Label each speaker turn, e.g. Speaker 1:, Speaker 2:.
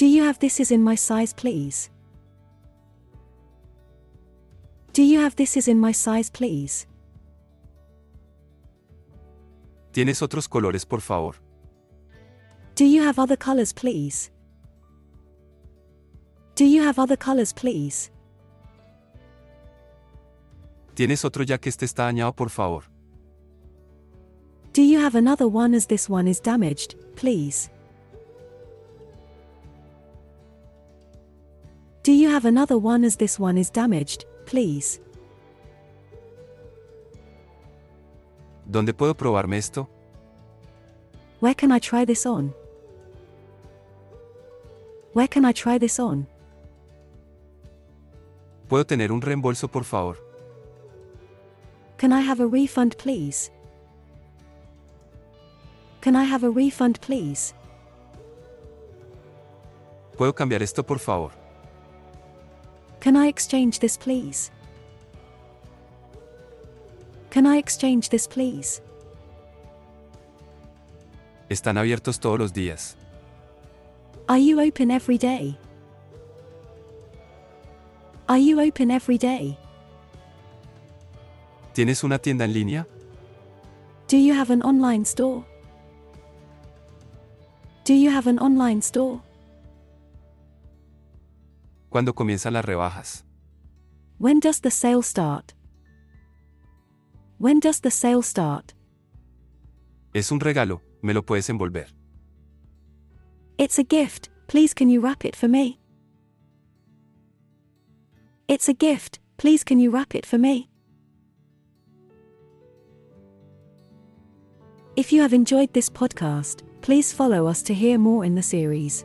Speaker 1: Do you have this is in my size, please? Do you have this is in my size, please?
Speaker 2: ¿Tienes otros colores, por favor?
Speaker 1: Do you have other colors, please? Do you have other colors, please?
Speaker 2: ¿Tienes otro ya que este está dañado, por favor?
Speaker 1: Do you have another one as this one is damaged, please? Do you have another one as this one is damaged, please?
Speaker 2: ¿Dónde puedo probarme esto?
Speaker 1: Where can I try this on? Where can I try this on?
Speaker 2: ¿Puedo tener un reembolso, por favor?
Speaker 1: Can I have a refund, please? Can I have a refund, please?
Speaker 2: ¿Puedo cambiar esto, por favor?
Speaker 1: Can I exchange this, please? Can I exchange this, please?
Speaker 2: Están abiertos todos los días.
Speaker 1: Are you open every day? Are you open every day?
Speaker 2: ¿Tienes una tienda en línea?
Speaker 1: Do you have an online store? Do you have an online store?
Speaker 2: ¿Cuándo comienzan las rebajas?
Speaker 1: When does the sale start? When does the sale start?
Speaker 2: Es un regalo, ¿me lo puedes envolver?
Speaker 1: It's a gift, please can you wrap it for me? It's a gift, please can you wrap it for me? If you have enjoyed this podcast, please follow us to hear more in the series.